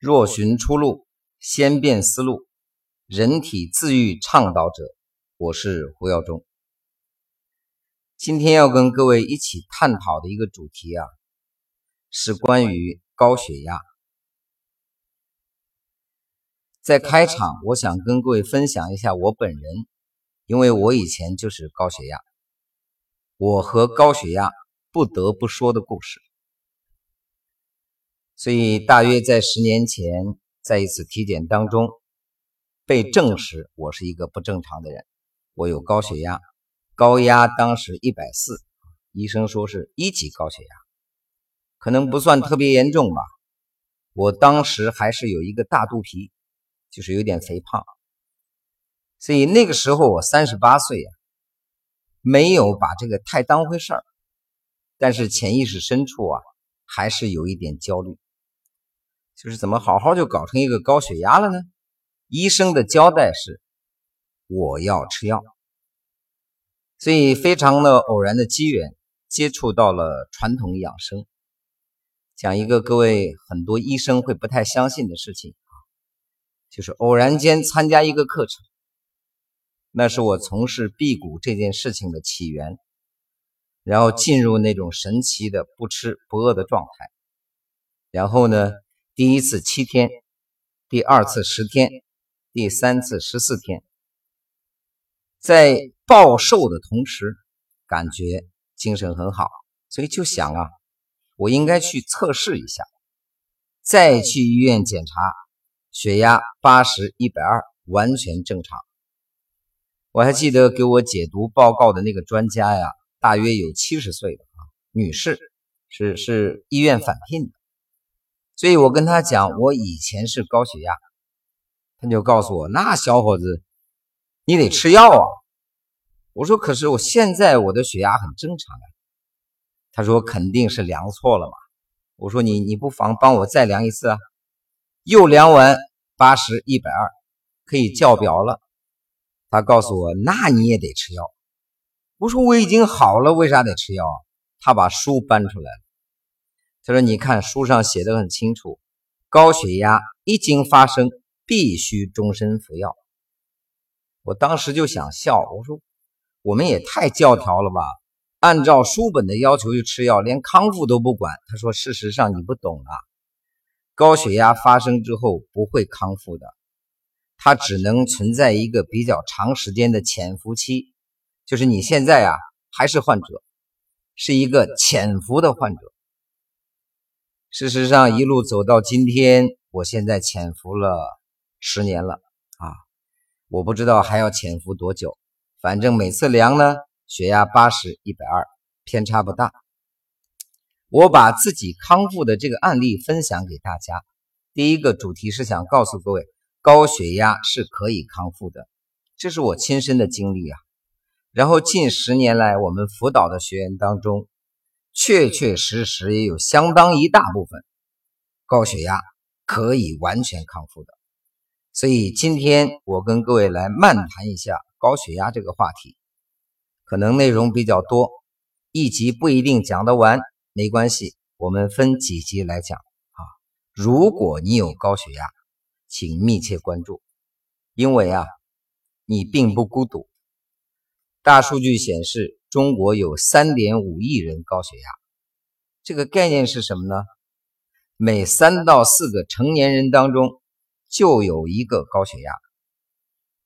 若寻出路，先变思路。人体自愈倡导者，我是胡耀中。今天要跟各位一起探讨的一个主题啊，是关于高血压。在开场，我想跟各位分享一下我本人，因为我以前就是高血压，我和高血压不得不说的故事。所以，大约在十年前，在一次体检当中，被证实我是一个不正常的人，我有高血压，高压当时一百四，医生说是一级高血压，可能不算特别严重吧。我当时还是有一个大肚皮，就是有点肥胖，所以那个时候我三十八岁啊，没有把这个太当回事儿，但是潜意识深处啊，还是有一点焦虑。就是怎么好好就搞成一个高血压了呢？医生的交代是我要吃药，所以非常的偶然的机缘接触到了传统养生。讲一个各位很多医生会不太相信的事情啊，就是偶然间参加一个课程，那是我从事辟谷这件事情的起源，然后进入那种神奇的不吃不饿的状态，然后呢。第一次七天，第二次十天，第三次十四天，在暴瘦的同时，感觉精神很好，所以就想啊，我应该去测试一下，再去医院检查，血压八十一百二，完全正常。我还记得给我解读报告的那个专家呀，大约有七十岁的啊女士，是是医院返聘的。所以我跟他讲，我以前是高血压，他就告诉我，那小伙子，你得吃药啊。我说，可是我现在我的血压很正常啊。他说，肯定是量错了嘛。我说，你你不妨帮我再量一次啊。又量完八十一百二，可以校表了。他告诉我，那你也得吃药。我说，我已经好了，为啥得吃药啊？他把书搬出来了。他说：“你看书上写的很清楚，高血压一经发生，必须终身服药。”我当时就想笑，我说：“我们也太教条了吧？按照书本的要求去吃药，连康复都不管。”他说：“事实上你不懂啊，高血压发生之后不会康复的，它只能存在一个比较长时间的潜伏期，就是你现在啊还是患者，是一个潜伏的患者。”事实上，一路走到今天，我现在潜伏了十年了啊！我不知道还要潜伏多久，反正每次量呢，血压八十一百二，偏差不大。我把自己康复的这个案例分享给大家。第一个主题是想告诉各位，高血压是可以康复的，这是我亲身的经历啊。然后近十年来，我们辅导的学员当中。确确实实也有相当一大部分高血压可以完全康复的，所以今天我跟各位来漫谈一下高血压这个话题，可能内容比较多，一集不一定讲得完，没关系，我们分几集来讲啊。如果你有高血压，请密切关注，因为啊，你并不孤独。大数据显示。中国有三点五亿人高血压，这个概念是什么呢？每三到四个成年人当中就有一个高血压。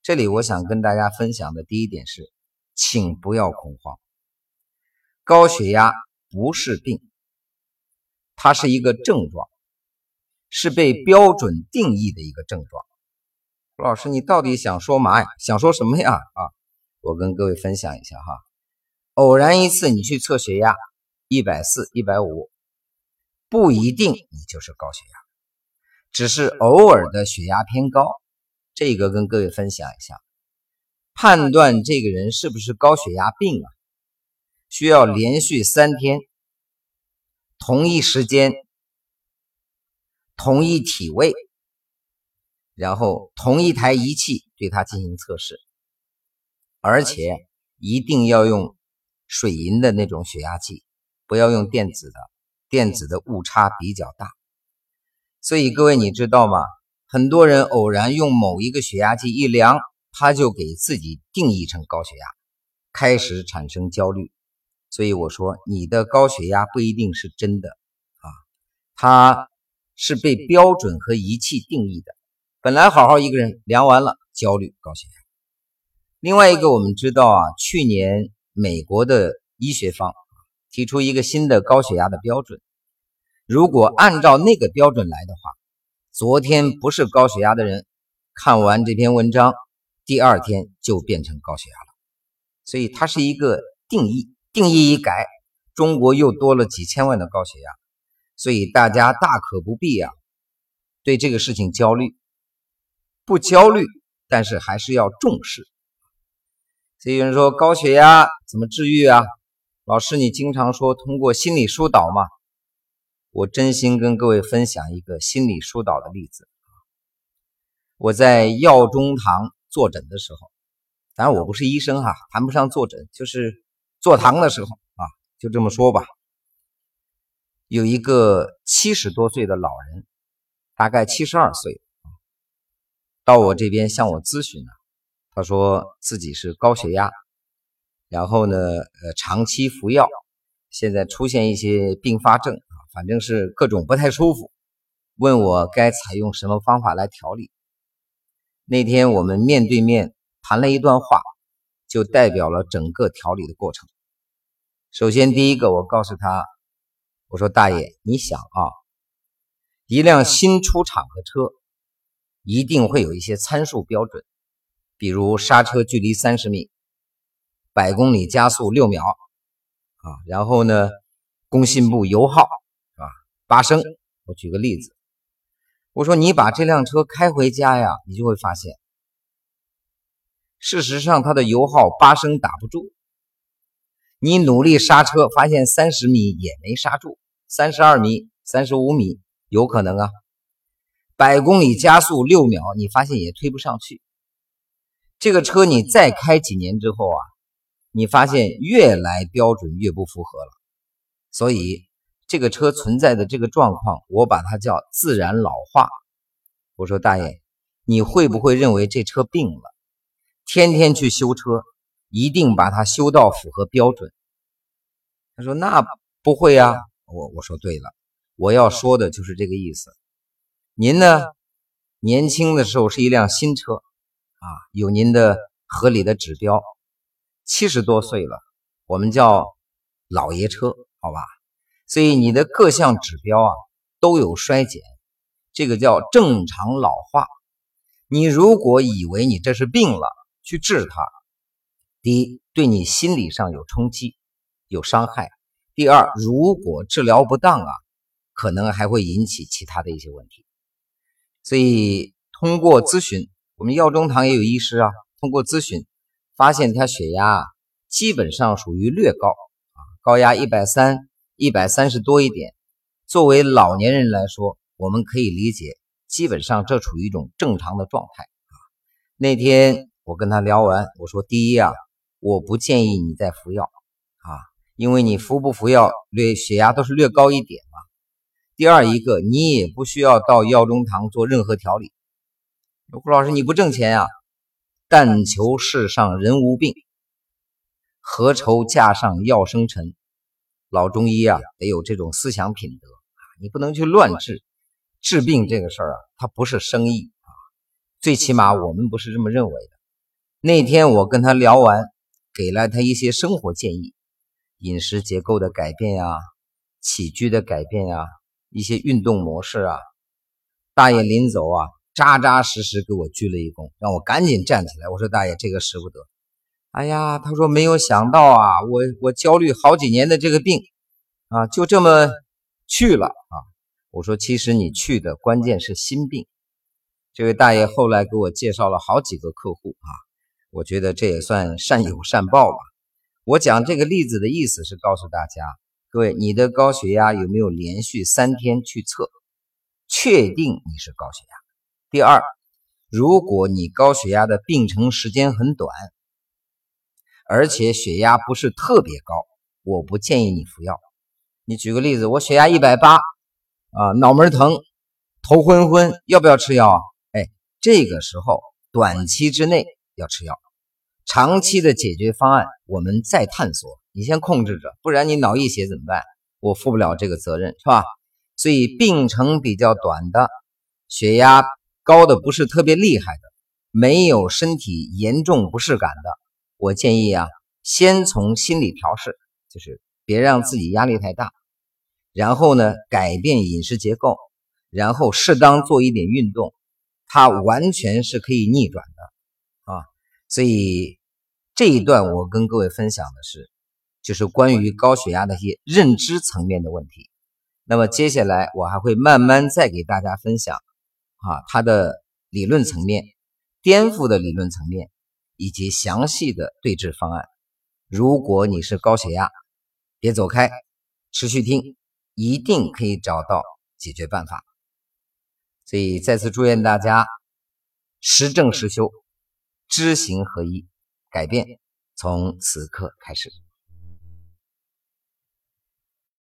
这里我想跟大家分享的第一点是，请不要恐慌。高血压不是病，它是一个症状，是被标准定义的一个症状。老师，你到底想说嘛呀？想说什么呀？啊，我跟各位分享一下哈。偶然一次，你去测血压，一百四、一百五，不一定你就是高血压，只是偶尔的血压偏高。这个跟各位分享一下，判断这个人是不是高血压病啊，需要连续三天，同一时间，同一体位，然后同一台仪器对他进行测试，而且一定要用。水银的那种血压计，不要用电子的，电子的误差比较大。所以各位你知道吗？很多人偶然用某一个血压计一量，他就给自己定义成高血压，开始产生焦虑。所以我说，你的高血压不一定是真的啊，它是被标准和仪器定义的。本来好好一个人，量完了焦虑高血压。另外一个，我们知道啊，去年美国的医学方提出一个新的高血压的标准，如果按照那个标准来的话。昨天不是高血压的人，看完这篇文章，第二天就变成高血压了。所以它是一个定义，定义一改，中国又多了几千万的高血压。所以大家大可不必啊，对这个事情焦虑，不焦虑，但是还是要重视。所以有人说高血压怎么治愈啊？老师，你经常说通过心理疏导嘛。我真心跟各位分享一个心理疏导的例子。我在药中堂坐诊的时候，当然我不是医生哈，谈不上坐诊，就是坐堂的时候啊，就这么说吧。有一个七十多岁的老人，大概七十二岁，到我这边向我咨询了。他说自己是高血压，然后呢，呃，长期服药，现在出现一些并发症。反正是各种不太舒服，问我该采用什么方法来调理。那天我们面对面谈了一段话，就代表了整个调理的过程。首先，第一个，我告诉他，我说：“大爷，你想啊，一辆新出厂的车，一定会有一些参数标准，比如刹车距离三十米，百公里加速六秒，啊，然后呢，工信部油耗。”八升，我举个例子，我说你把这辆车开回家呀，你就会发现，事实上它的油耗八升打不住。你努力刹车，发现三十米也没刹住，三十二米、三十五米有可能啊。百公里加速六秒，你发现也推不上去。这个车你再开几年之后啊，你发现越来标准越不符合了，所以。这个车存在的这个状况，我把它叫自然老化。我说大爷，你会不会认为这车病了？天天去修车，一定把它修到符合标准？他说那不会啊。我我说对了，我要说的就是这个意思。您呢，年轻的时候是一辆新车啊，有您的合理的指标。七十多岁了，我们叫老爷车，好吧？所以你的各项指标啊都有衰减，这个叫正常老化。你如果以为你这是病了，去治它，第一对你心理上有冲击、有伤害；第二，如果治疗不当啊，可能还会引起其他的一些问题。所以通过咨询，我们药中堂也有医师啊，通过咨询发现他血压基本上属于略高啊，高压一百三。一百三十多一点，作为老年人来说，我们可以理解，基本上这处于一种正常的状态啊。那天我跟他聊完，我说：第一啊，我不建议你再服药啊，因为你服不服药，略血压都是略高一点嘛。第二一个，你也不需要到药中堂做任何调理。胡老师，你不挣钱呀？但求世上人无病，何愁架上药生尘？老中医啊，得有这种思想品德啊，你不能去乱治。治病这个事儿啊，它不是生意啊，最起码我们不是这么认为的。那天我跟他聊完，给了他一些生活建议，饮食结构的改变呀，起居的改变呀，一些运动模式啊。大爷临走啊，扎扎实实给我鞠了一躬，让我赶紧站起来。我说大爷，这个使不得。哎呀，他说没有想到啊，我我焦虑好几年的这个病，啊，就这么去了啊。我说其实你去的关键是心病。这位大爷后来给我介绍了好几个客户啊，我觉得这也算善有善报吧。我讲这个例子的意思是告诉大家，各位，你的高血压有没有连续三天去测，确定你是高血压？第二，如果你高血压的病程时间很短。而且血压不是特别高，我不建议你服药。你举个例子，我血压一百八，啊，脑门疼，头昏昏，要不要吃药啊？哎，这个时候短期之内要吃药，长期的解决方案我们再探索。你先控制着，不然你脑溢血怎么办？我负不了这个责任，是吧？所以病程比较短的，血压高的不是特别厉害的，没有身体严重不适感的，我建议啊，先从心理调试，就是别让自己压力太大，然后呢，改变饮食结构。然后适当做一点运动，它完全是可以逆转的啊！所以这一段我跟各位分享的是，就是关于高血压的一些认知层面的问题。那么接下来我还会慢慢再给大家分享啊，它的理论层面、颠覆的理论层面以及详细的对治方案。如果你是高血压，别走开，持续听，一定可以找到解决办法。所以，再次祝愿大家实证实修，知行合一，改变从此刻开始。